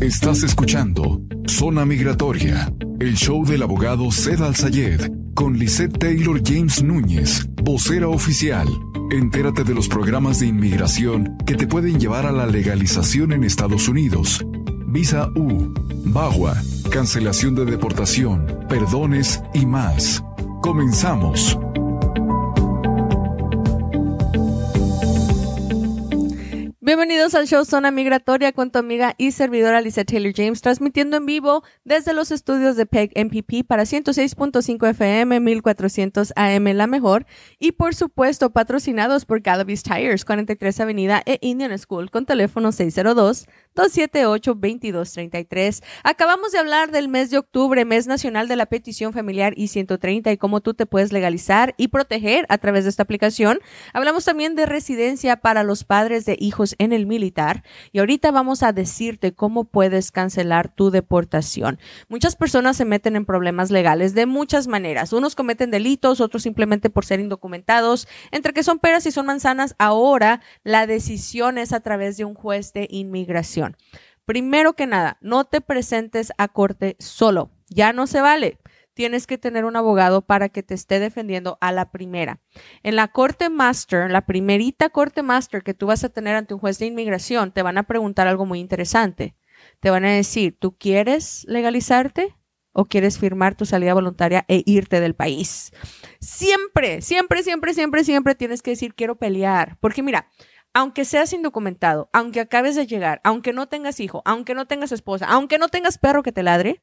Estás escuchando Zona Migratoria, el show del abogado Zed Al-Sayed con Lisette Taylor James Núñez, vocera oficial. Entérate de los programas de inmigración que te pueden llevar a la legalización en Estados Unidos. Visa U, BAGUA, cancelación de deportación, perdones y más. Comenzamos. Al show Zona Migratoria con tu amiga y servidora Lisa Taylor James, transmitiendo en vivo desde los estudios de PEG MPP para 106.5 FM, 1400 AM La Mejor y por supuesto patrocinados por Galavis Tires, 43 Avenida e Indian School con teléfono 602 278-2233. Acabamos de hablar del mes de octubre, mes nacional de la petición familiar I-130 y cómo tú te puedes legalizar y proteger a través de esta aplicación. Hablamos también de residencia para los padres de hijos en el militar y ahorita vamos a decirte cómo puedes cancelar tu deportación. Muchas personas se meten en problemas legales de muchas maneras. Unos cometen delitos, otros simplemente por ser indocumentados. Entre que son peras y son manzanas, ahora la decisión es a través de un juez de inmigración. Primero que nada, no te presentes a corte solo. Ya no se vale. Tienes que tener un abogado para que te esté defendiendo a la primera. En la corte master, la primerita corte master que tú vas a tener ante un juez de inmigración, te van a preguntar algo muy interesante. Te van a decir, ¿tú quieres legalizarte? o quieres firmar tu salida voluntaria e irte del país. Siempre, siempre, siempre, siempre, siempre tienes que decir quiero pelear. Porque mira, aunque seas indocumentado, aunque acabes de llegar, aunque no tengas hijo, aunque no tengas esposa, aunque no tengas perro que te ladre,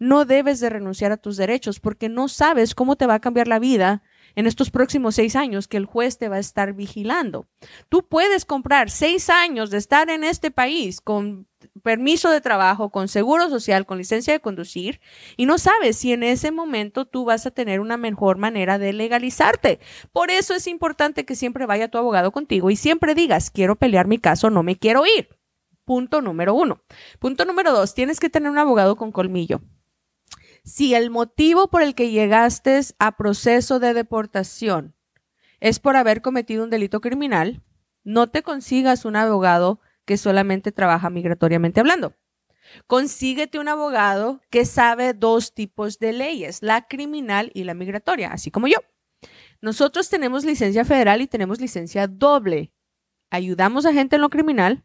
no debes de renunciar a tus derechos porque no sabes cómo te va a cambiar la vida en estos próximos seis años que el juez te va a estar vigilando. Tú puedes comprar seis años de estar en este país con permiso de trabajo, con seguro social, con licencia de conducir, y no sabes si en ese momento tú vas a tener una mejor manera de legalizarte. Por eso es importante que siempre vaya tu abogado contigo y siempre digas, quiero pelear mi caso, no me quiero ir. Punto número uno. Punto número dos, tienes que tener un abogado con colmillo. Si el motivo por el que llegaste a proceso de deportación es por haber cometido un delito criminal, no te consigas un abogado que solamente trabaja migratoriamente hablando. Consíguete un abogado que sabe dos tipos de leyes, la criminal y la migratoria, así como yo. Nosotros tenemos licencia federal y tenemos licencia doble. Ayudamos a gente en lo criminal,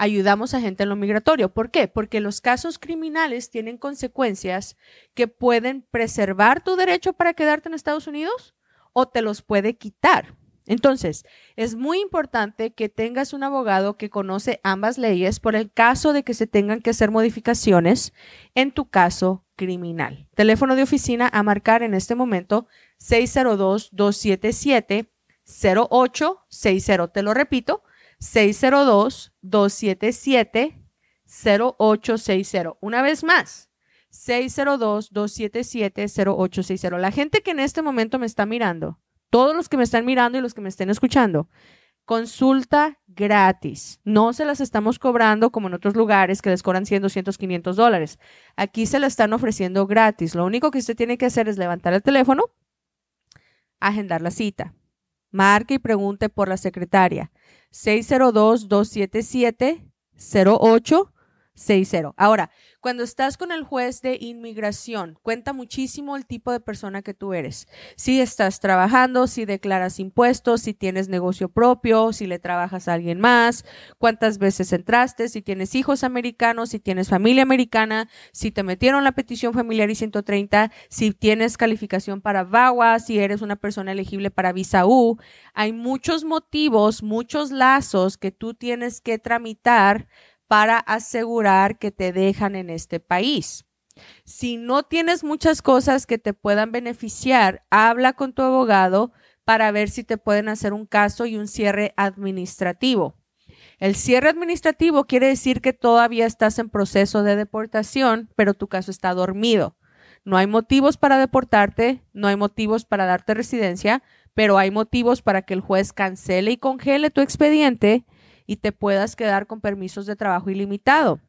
ayudamos a gente en lo migratorio. ¿Por qué? Porque los casos criminales tienen consecuencias que pueden preservar tu derecho para quedarte en Estados Unidos o te los puede quitar. Entonces, es muy importante que tengas un abogado que conoce ambas leyes por el caso de que se tengan que hacer modificaciones en tu caso criminal. Teléfono de oficina a marcar en este momento 602-277-0860. Te lo repito, 602-277-0860. Una vez más, 602-277-0860. La gente que en este momento me está mirando, todos los que me están mirando y los que me estén escuchando, consulta gratis. No se las estamos cobrando como en otros lugares que les cobran 100, 200, 500 dólares. Aquí se la están ofreciendo gratis. Lo único que usted tiene que hacer es levantar el teléfono, agendar la cita. Marque y pregunte por la secretaria. 602-277-0860. Ahora, cuando estás con el juez de inmigración, cuenta muchísimo el tipo de persona que tú eres. Si estás trabajando, si declaras impuestos, si tienes negocio propio, si le trabajas a alguien más, cuántas veces entraste, si tienes hijos americanos, si tienes familia americana, si te metieron la petición familiar y 130, si tienes calificación para VAWA, si eres una persona elegible para visa U. Hay muchos motivos, muchos lazos que tú tienes que tramitar para asegurar que te dejan en este país. Si no tienes muchas cosas que te puedan beneficiar, habla con tu abogado para ver si te pueden hacer un caso y un cierre administrativo. El cierre administrativo quiere decir que todavía estás en proceso de deportación, pero tu caso está dormido. No hay motivos para deportarte, no hay motivos para darte residencia, pero hay motivos para que el juez cancele y congele tu expediente y te puedas quedar con permisos de trabajo ilimitado.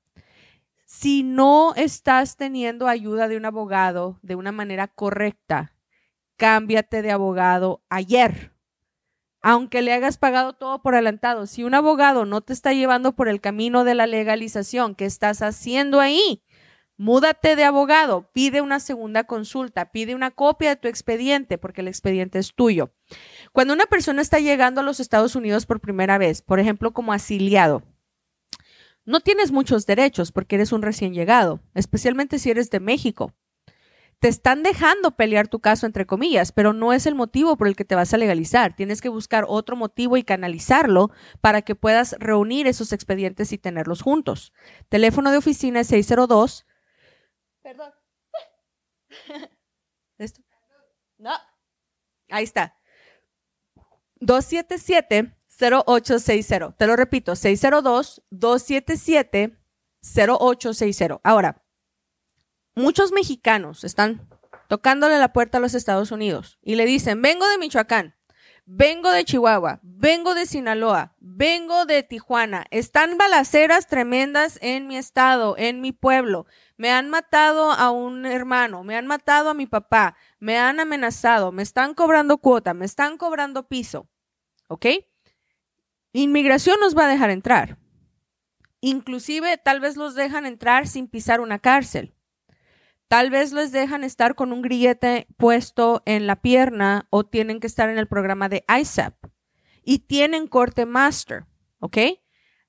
Si no estás teniendo ayuda de un abogado de una manera correcta, cámbiate de abogado ayer. aunque le hagas pagado todo por adelantado, si un abogado no te está llevando por el camino de la legalización, ¿qué estás haciendo ahí? Múdate de abogado, pide una segunda consulta, pide una copia de tu expediente, porque el expediente es tuyo. Cuando una persona está llegando a los Estados Unidos por primera vez, por ejemplo, como asiliado, no tienes muchos derechos porque eres un recién llegado, especialmente si eres de México. Te están dejando pelear tu caso, entre comillas, pero no es el motivo por el que te vas a legalizar. Tienes que buscar otro motivo y canalizarlo para que puedas reunir esos expedientes y tenerlos juntos. Teléfono de oficina es 602. Perdón. ¿Esto? No. Ahí está. 277 0860. Te lo repito, 602-277-0860. Ahora, muchos mexicanos están tocándole la puerta a los Estados Unidos y le dicen, vengo de Michoacán, vengo de Chihuahua, vengo de Sinaloa, vengo de Tijuana, están balaceras tremendas en mi estado, en mi pueblo, me han matado a un hermano, me han matado a mi papá, me han amenazado, me están cobrando cuota, me están cobrando piso, ¿ok? Inmigración nos va a dejar entrar. Inclusive tal vez los dejan entrar sin pisar una cárcel. Tal vez les dejan estar con un grillete puesto en la pierna o tienen que estar en el programa de ISAP y tienen corte master, ¿ok?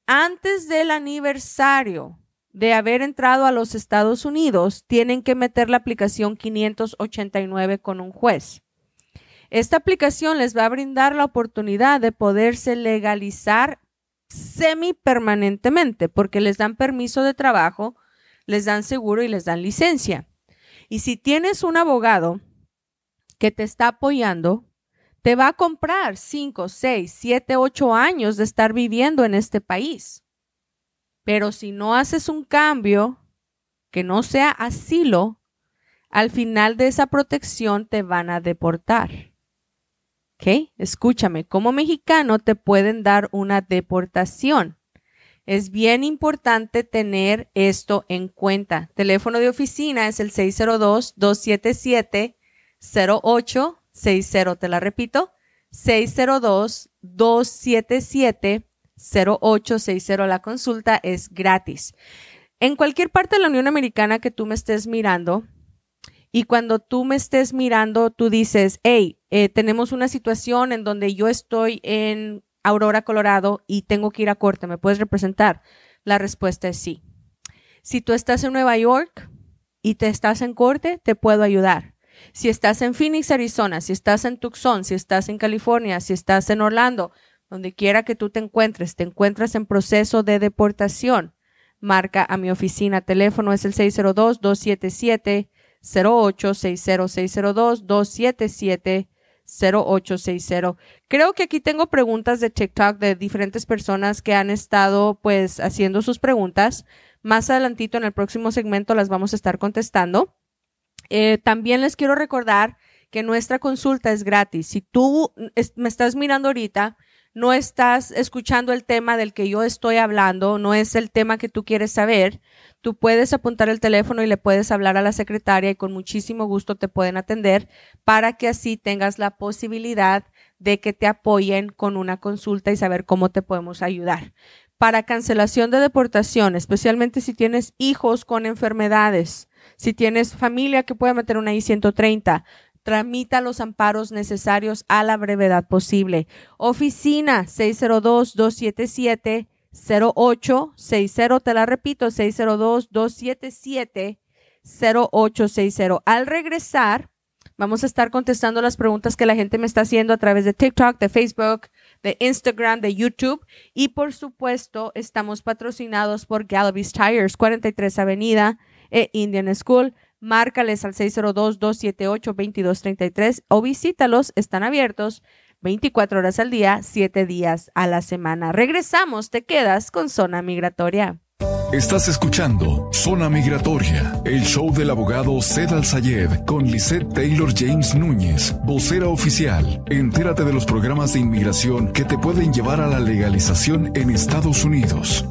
Antes del aniversario de haber entrado a los Estados Unidos, tienen que meter la aplicación 589 con un juez. Esta aplicación les va a brindar la oportunidad de poderse legalizar semi-permanentemente porque les dan permiso de trabajo, les dan seguro y les dan licencia. Y si tienes un abogado que te está apoyando, te va a comprar 5, 6, 7, 8 años de estar viviendo en este país. Pero si no haces un cambio que no sea asilo, al final de esa protección te van a deportar. ¿Ok? Escúchame, como mexicano te pueden dar una deportación. Es bien importante tener esto en cuenta. Teléfono de oficina es el 602-277-0860. Te la repito, 602-277-0860. La consulta es gratis. En cualquier parte de la Unión Americana que tú me estés mirando, y cuando tú me estés mirando, tú dices, hey, eh, tenemos una situación en donde yo estoy en Aurora, Colorado y tengo que ir a corte, ¿me puedes representar? La respuesta es sí. Si tú estás en Nueva York y te estás en corte, te puedo ayudar. Si estás en Phoenix, Arizona, si estás en Tucson, si estás en California, si estás en Orlando, donde quiera que tú te encuentres, te encuentras en proceso de deportación, marca a mi oficina. Teléfono es el 602 277 0860-277-0860. Creo que aquí tengo preguntas de TikTok de diferentes personas que han estado pues haciendo sus preguntas. Más adelantito en el próximo segmento las vamos a estar contestando. Eh, también les quiero recordar que nuestra consulta es gratis. Si tú me estás mirando ahorita, no estás escuchando el tema del que yo estoy hablando, no es el tema que tú quieres saber, tú puedes apuntar el teléfono y le puedes hablar a la secretaria y con muchísimo gusto te pueden atender para que así tengas la posibilidad de que te apoyen con una consulta y saber cómo te podemos ayudar. Para cancelación de deportación, especialmente si tienes hijos con enfermedades, si tienes familia que puede meter una I-130, tramita los amparos necesarios a la brevedad posible. Oficina 602-277 0860, te la repito, 602-277-0860. Al regresar, vamos a estar contestando las preguntas que la gente me está haciendo a través de TikTok, de Facebook, de Instagram, de YouTube. Y por supuesto, estamos patrocinados por Galavis Tires, 43 Avenida e Indian School. Márcales al 602-278-2233 o visítalos, están abiertos 24 horas al día, 7 días a la semana. Regresamos, te quedas con Zona Migratoria. Estás escuchando Zona Migratoria, el show del abogado Zed Al Sayed con Lisette Taylor James Núñez, vocera oficial. Entérate de los programas de inmigración que te pueden llevar a la legalización en Estados Unidos.